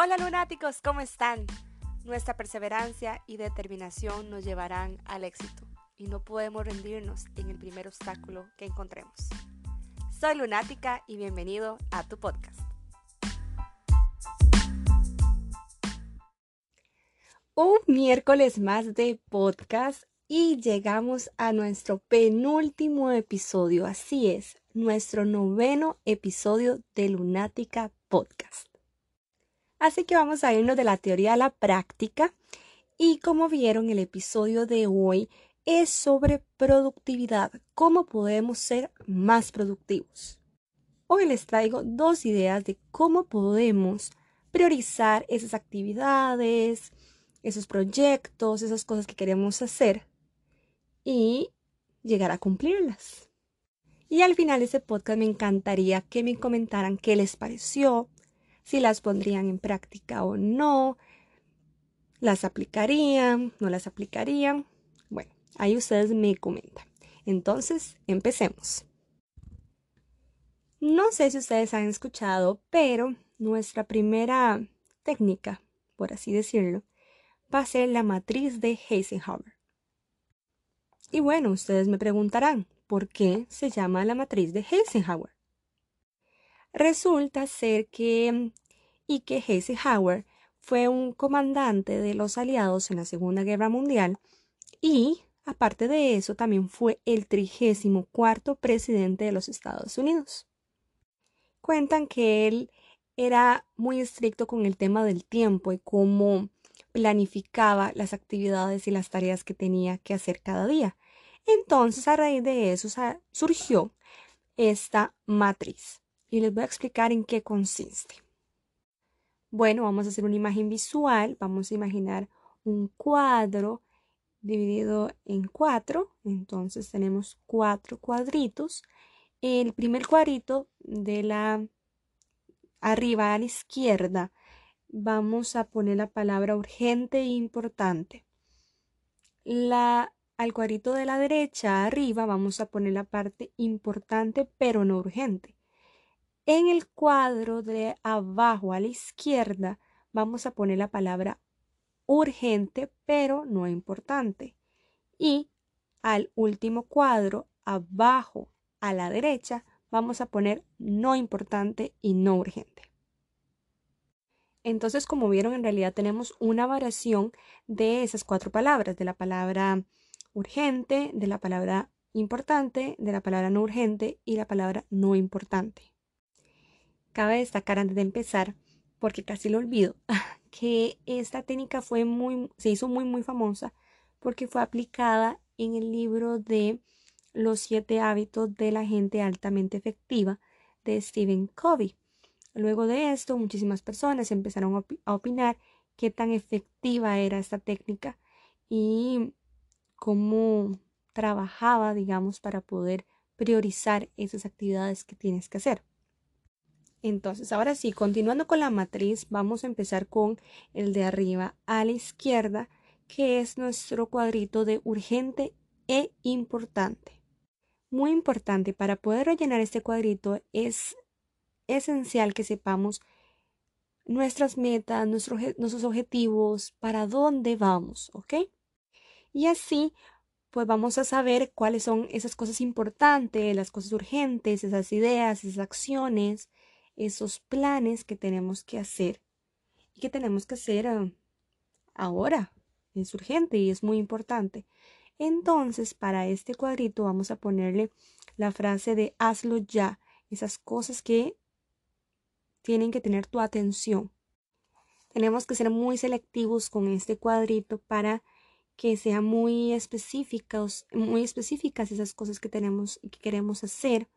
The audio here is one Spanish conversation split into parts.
Hola lunáticos, ¿cómo están? Nuestra perseverancia y determinación nos llevarán al éxito y no podemos rendirnos en el primer obstáculo que encontremos. Soy lunática y bienvenido a tu podcast. Un miércoles más de podcast y llegamos a nuestro penúltimo episodio, así es, nuestro noveno episodio de Lunática Podcast. Así que vamos a irnos de la teoría a la práctica. Y como vieron, el episodio de hoy es sobre productividad, cómo podemos ser más productivos. Hoy les traigo dos ideas de cómo podemos priorizar esas actividades, esos proyectos, esas cosas que queremos hacer y llegar a cumplirlas. Y al final de ese podcast me encantaría que me comentaran qué les pareció, si las pondrían en práctica o no, las aplicarían, no las aplicarían. Bueno, ahí ustedes me comentan. Entonces, empecemos. No sé si ustedes han escuchado, pero nuestra primera técnica, por así decirlo, va a ser la matriz de Eisenhower. Y bueno, ustedes me preguntarán, ¿por qué se llama la matriz de Eisenhower? Resulta ser que que Eisenhower fue un comandante de los aliados en la Segunda Guerra Mundial y, aparte de eso, también fue el trigésimo cuarto presidente de los Estados Unidos. Cuentan que él era muy estricto con el tema del tiempo y cómo planificaba las actividades y las tareas que tenía que hacer cada día. Entonces, a raíz de eso surgió esta matriz y les voy a explicar en qué consiste. Bueno, vamos a hacer una imagen visual. Vamos a imaginar un cuadro dividido en cuatro. Entonces tenemos cuatro cuadritos. El primer cuadrito de la arriba a la izquierda vamos a poner la palabra urgente e importante. La, al cuadrito de la derecha arriba vamos a poner la parte importante pero no urgente. En el cuadro de abajo a la izquierda vamos a poner la palabra urgente pero no importante. Y al último cuadro abajo a la derecha vamos a poner no importante y no urgente. Entonces, como vieron, en realidad tenemos una variación de esas cuatro palabras, de la palabra urgente, de la palabra importante, de la palabra no urgente y la palabra no importante. Cabe destacar antes de empezar, porque casi lo olvido, que esta técnica fue muy, se hizo muy, muy famosa porque fue aplicada en el libro de Los siete hábitos de la gente altamente efectiva de Stephen Covey. Luego de esto, muchísimas personas empezaron a opinar qué tan efectiva era esta técnica y cómo trabajaba, digamos, para poder priorizar esas actividades que tienes que hacer. Entonces, ahora sí, continuando con la matriz, vamos a empezar con el de arriba a la izquierda, que es nuestro cuadrito de urgente e importante. Muy importante, para poder rellenar este cuadrito es esencial que sepamos nuestras metas, nuestros objetivos, para dónde vamos, ¿ok? Y así, pues vamos a saber cuáles son esas cosas importantes, las cosas urgentes, esas ideas, esas acciones, esos planes que tenemos que hacer y que tenemos que hacer ah, ahora. Es urgente y es muy importante. Entonces, para este cuadrito vamos a ponerle la frase de hazlo ya, esas cosas que tienen que tener tu atención. Tenemos que ser muy selectivos con este cuadrito para que sean muy específicos, muy específicas esas cosas que tenemos y que queremos hacer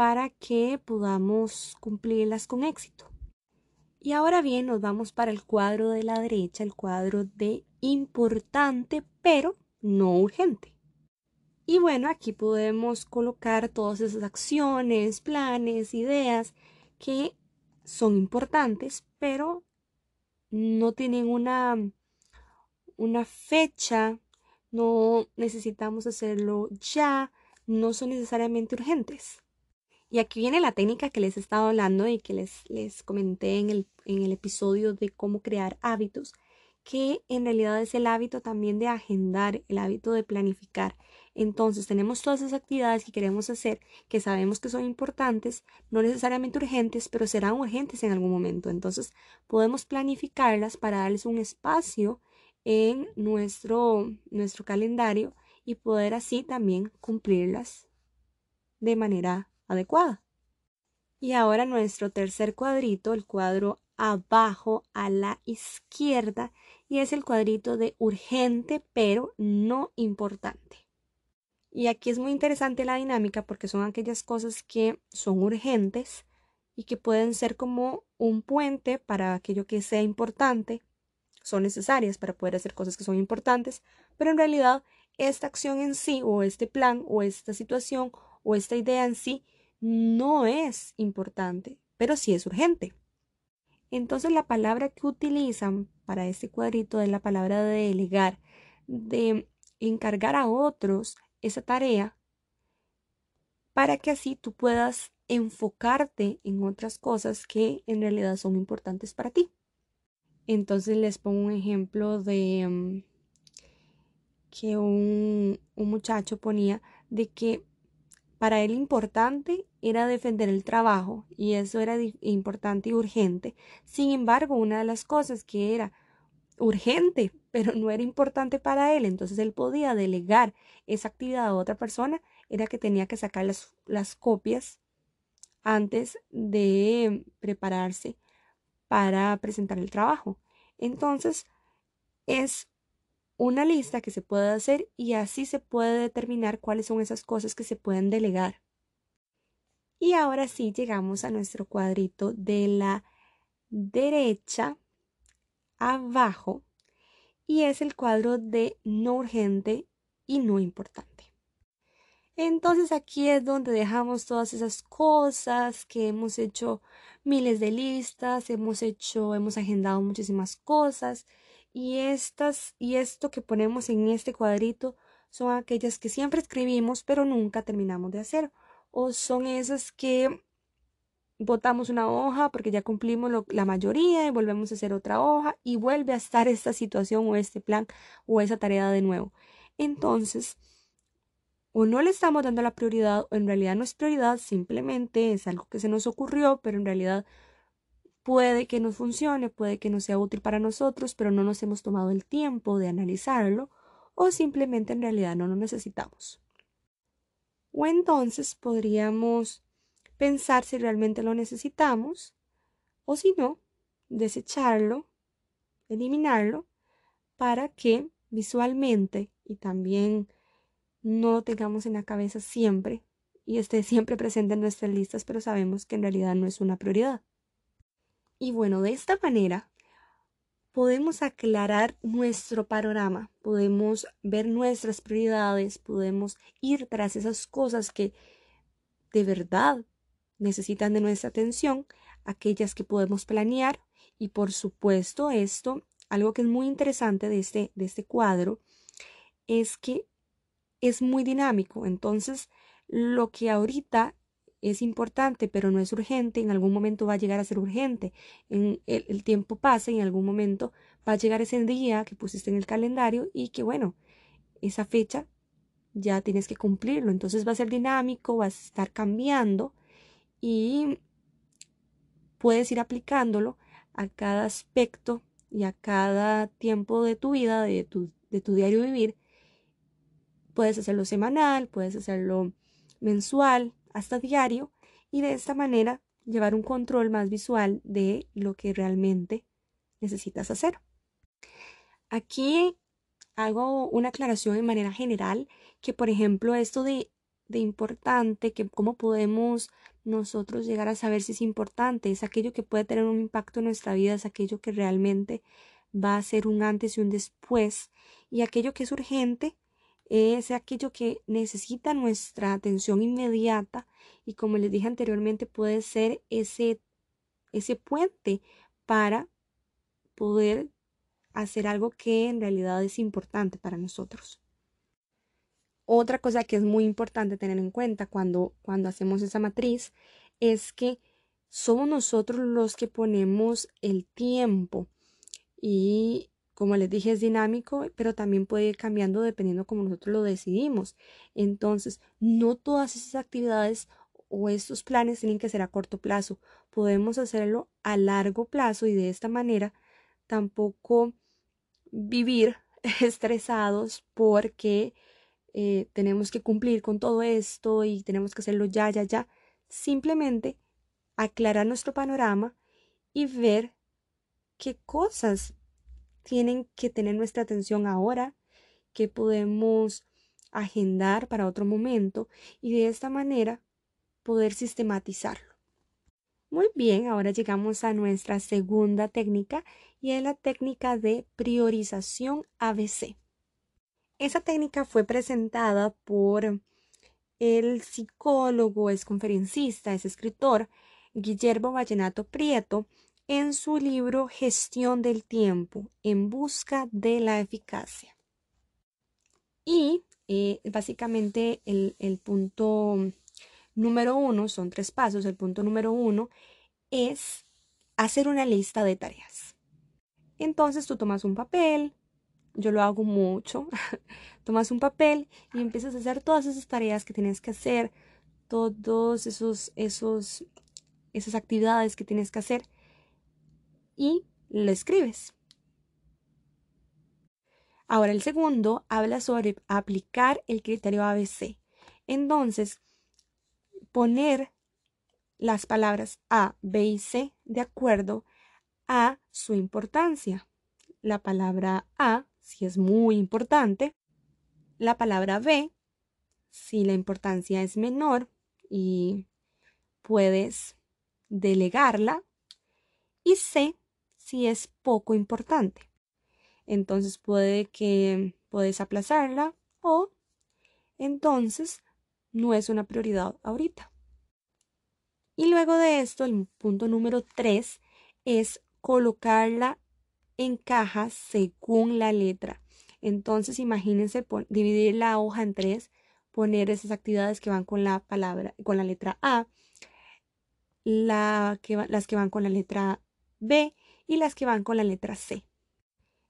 para que podamos cumplirlas con éxito. Y ahora bien, nos vamos para el cuadro de la derecha, el cuadro de importante, pero no urgente. Y bueno, aquí podemos colocar todas esas acciones, planes, ideas que son importantes, pero no tienen una, una fecha, no necesitamos hacerlo ya, no son necesariamente urgentes. Y aquí viene la técnica que les he estado hablando y que les, les comenté en el, en el episodio de cómo crear hábitos, que en realidad es el hábito también de agendar, el hábito de planificar. Entonces tenemos todas esas actividades que queremos hacer, que sabemos que son importantes, no necesariamente urgentes, pero serán urgentes en algún momento. Entonces podemos planificarlas para darles un espacio en nuestro, nuestro calendario y poder así también cumplirlas de manera adecuada. Y ahora nuestro tercer cuadrito, el cuadro abajo a la izquierda, y es el cuadrito de urgente pero no importante. Y aquí es muy interesante la dinámica porque son aquellas cosas que son urgentes y que pueden ser como un puente para aquello que sea importante, son necesarias para poder hacer cosas que son importantes, pero en realidad esta acción en sí o este plan o esta situación o esta idea en sí no es importante, pero sí es urgente. Entonces la palabra que utilizan para este cuadrito es la palabra de delegar, de encargar a otros esa tarea para que así tú puedas enfocarte en otras cosas que en realidad son importantes para ti. Entonces les pongo un ejemplo de mm, que un, un muchacho ponía de que para él importante era defender el trabajo y eso era importante y urgente. Sin embargo, una de las cosas que era urgente, pero no era importante para él, entonces él podía delegar esa actividad a otra persona, era que tenía que sacar las, las copias antes de prepararse para presentar el trabajo. Entonces, es una lista que se puede hacer y así se puede determinar cuáles son esas cosas que se pueden delegar. Y ahora sí llegamos a nuestro cuadrito de la derecha abajo y es el cuadro de no urgente y no importante. Entonces aquí es donde dejamos todas esas cosas que hemos hecho miles de listas, hemos hecho, hemos agendado muchísimas cosas y estas y esto que ponemos en este cuadrito son aquellas que siempre escribimos pero nunca terminamos de hacer o son esas que botamos una hoja porque ya cumplimos la mayoría y volvemos a hacer otra hoja y vuelve a estar esta situación o este plan o esa tarea de nuevo. Entonces, o no le estamos dando la prioridad o en realidad no es prioridad, simplemente es algo que se nos ocurrió, pero en realidad Puede que no funcione, puede que no sea útil para nosotros, pero no nos hemos tomado el tiempo de analizarlo o simplemente en realidad no lo necesitamos. O entonces podríamos pensar si realmente lo necesitamos o si no, desecharlo, eliminarlo, para que visualmente y también no lo tengamos en la cabeza siempre y esté siempre presente en nuestras listas, pero sabemos que en realidad no es una prioridad. Y bueno, de esta manera podemos aclarar nuestro panorama, podemos ver nuestras prioridades, podemos ir tras esas cosas que de verdad necesitan de nuestra atención, aquellas que podemos planear. Y por supuesto esto, algo que es muy interesante de este, de este cuadro, es que es muy dinámico, entonces lo que ahorita es importante, pero no es urgente, en algún momento va a llegar a ser urgente. En el, tiempo pasa y en algún momento va a llegar ese día que pusiste en el calendario y que bueno, esa fecha ya tienes que cumplirlo. Entonces va a ser dinámico, vas a estar cambiando y puedes ir aplicándolo a cada aspecto y a cada tiempo de tu vida, de tu, de tu diario vivir. Puedes hacerlo semanal, puedes hacerlo mensual, hasta diario y de esta manera llevar un control más visual de lo que realmente necesitas hacer. Aquí hago una aclaración de manera general que, por ejemplo, esto de, de importante, que cómo podemos nosotros llegar a saber si es importante, es aquello que puede tener un impacto en nuestra vida, es aquello que realmente va a ser un antes y un después, y aquello que es urgente es aquello que necesita nuestra atención inmediata y como les dije anteriormente puede ser ese, ese puente para poder hacer algo que en realidad es importante para nosotros. Otra cosa que es muy importante tener en cuenta cuando, cuando hacemos esa matriz es que somos nosotros los que ponemos el tiempo y como les dije es dinámico, pero también puede ir cambiando dependiendo como nosotros lo decidimos. Entonces, no todas esas actividades o estos planes tienen que ser a corto plazo. Podemos hacerlo a largo plazo y de esta manera tampoco vivir estresados porque eh, tenemos que cumplir con todo esto y tenemos que hacerlo ya, ya, ya. Simplemente aclarar nuestro panorama y ver qué cosas tienen que tener nuestra atención ahora, qué podemos agendar para otro momento y de esta manera poder sistematizarlo. Muy bien, ahora llegamos a nuestra segunda técnica y es la técnica de priorización ABC. Esa técnica fue presentada por el psicólogo, es conferencista, es escritor Guillermo Vallenato Prieto en su libro Gestión del tiempo en busca de la eficacia. Y eh, básicamente el, el punto número uno, son tres pasos, el punto número uno es hacer una lista de tareas. Entonces tú tomas un papel, yo lo hago mucho, tomas un papel y empiezas a hacer todas esas tareas que tienes que hacer, todos esos, esos, esas actividades que tienes que hacer y lo escribes. Ahora el segundo habla sobre aplicar el criterio ABC. Entonces, poner las palabras A, B y C de acuerdo a su importancia. La palabra A, si es muy importante, la palabra B, si la importancia es menor y puedes delegarla, y C, si es poco importante. Entonces puede que puedes aplazarla o entonces no es una prioridad ahorita. Y luego de esto, el punto número 3 es colocarla en cajas según la letra. Entonces, imagínense dividir la hoja en tres, poner esas actividades que van con la palabra, con la letra A, la que, las que van con la letra B y las que van con la letra C.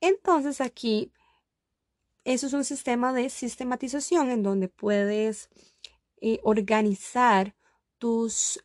Entonces aquí, eso es un sistema de sistematización en donde puedes eh, organizar tus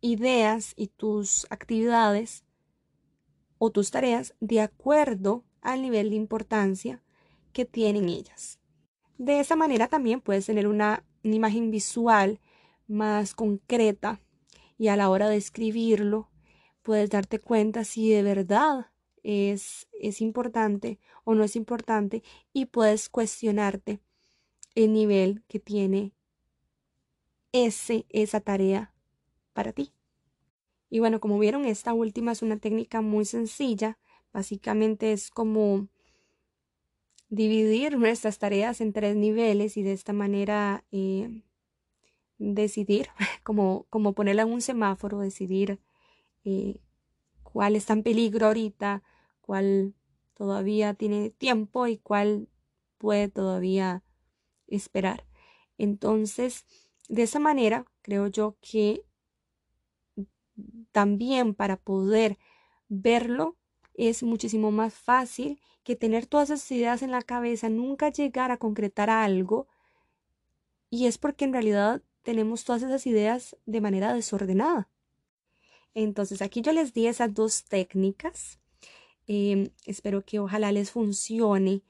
ideas y tus actividades o tus tareas de acuerdo al nivel de importancia que tienen ellas. De esa manera también puedes tener una, imagen visual más concreta y a la hora de escribirlo puedes darte cuenta si de verdad es, es importante o no es importante y puedes cuestionarte el nivel que tiene ese, esa tarea para ti. Y bueno, como vieron, esta última es una técnica muy sencilla. Básicamente es como dividir nuestras tareas en tres niveles y de esta manera eh, decidir, como, como ponerla en un semáforo, decidir eh, cuál está en peligro ahorita, cuál todavía tiene tiempo y cuál puede todavía esperar. Entonces, de esa manera, creo yo que también para poder verlo es muchísimo más fácil que tener todas esas ideas en la cabeza, nunca llegar a concretar algo. Y es porque en realidad tenemos todas esas ideas de manera desordenada. Entonces aquí yo les di esas dos técnicas. Em, espero que ojalá les funcione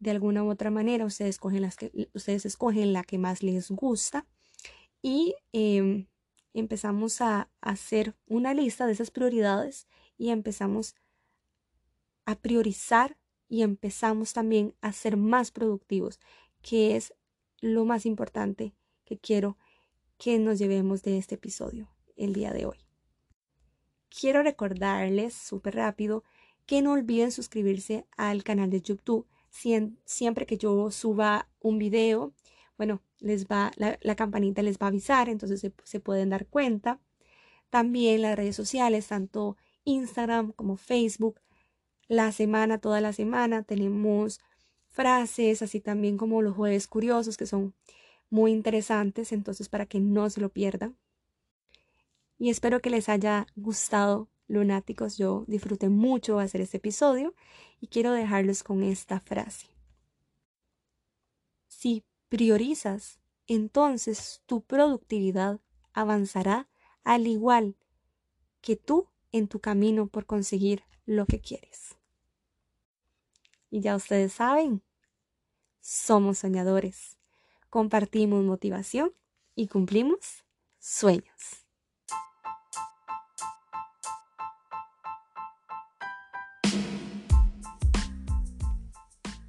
de alguna u otra manera. Ustedes escogen, las que, ustedes escogen la que más les gusta y em, empezamos a hacer una lista de esas prioridades y empezamos a priorizar y empezamos también a ser más productivos, que es lo más importante que quiero que nos llevemos de este episodio el día de hoy. Quiero recordarles súper rápido que no olviden suscribirse al canal de YouTube. siempre que yo suba un video, bueno, les va, la, campanita les va a avisar, entonces se, se pueden dar cuenta. También las redes sociales, tanto Instagram como Facebook, la semana, toda la semana, tenemos frases, así también como los jueves curiosos que son muy interesantes, entonces para que no se lo pierdan. Y espero que les haya gustado, lunáticos. Yo disfruté mucho hacer este episodio y quiero dejarlos con esta frase. Si priorizas, entonces tu productividad avanzará al igual que tú en tu camino por conseguir lo que quieres. Y ya ustedes saben, somos soñadores, compartimos motivación y cumplimos sueños.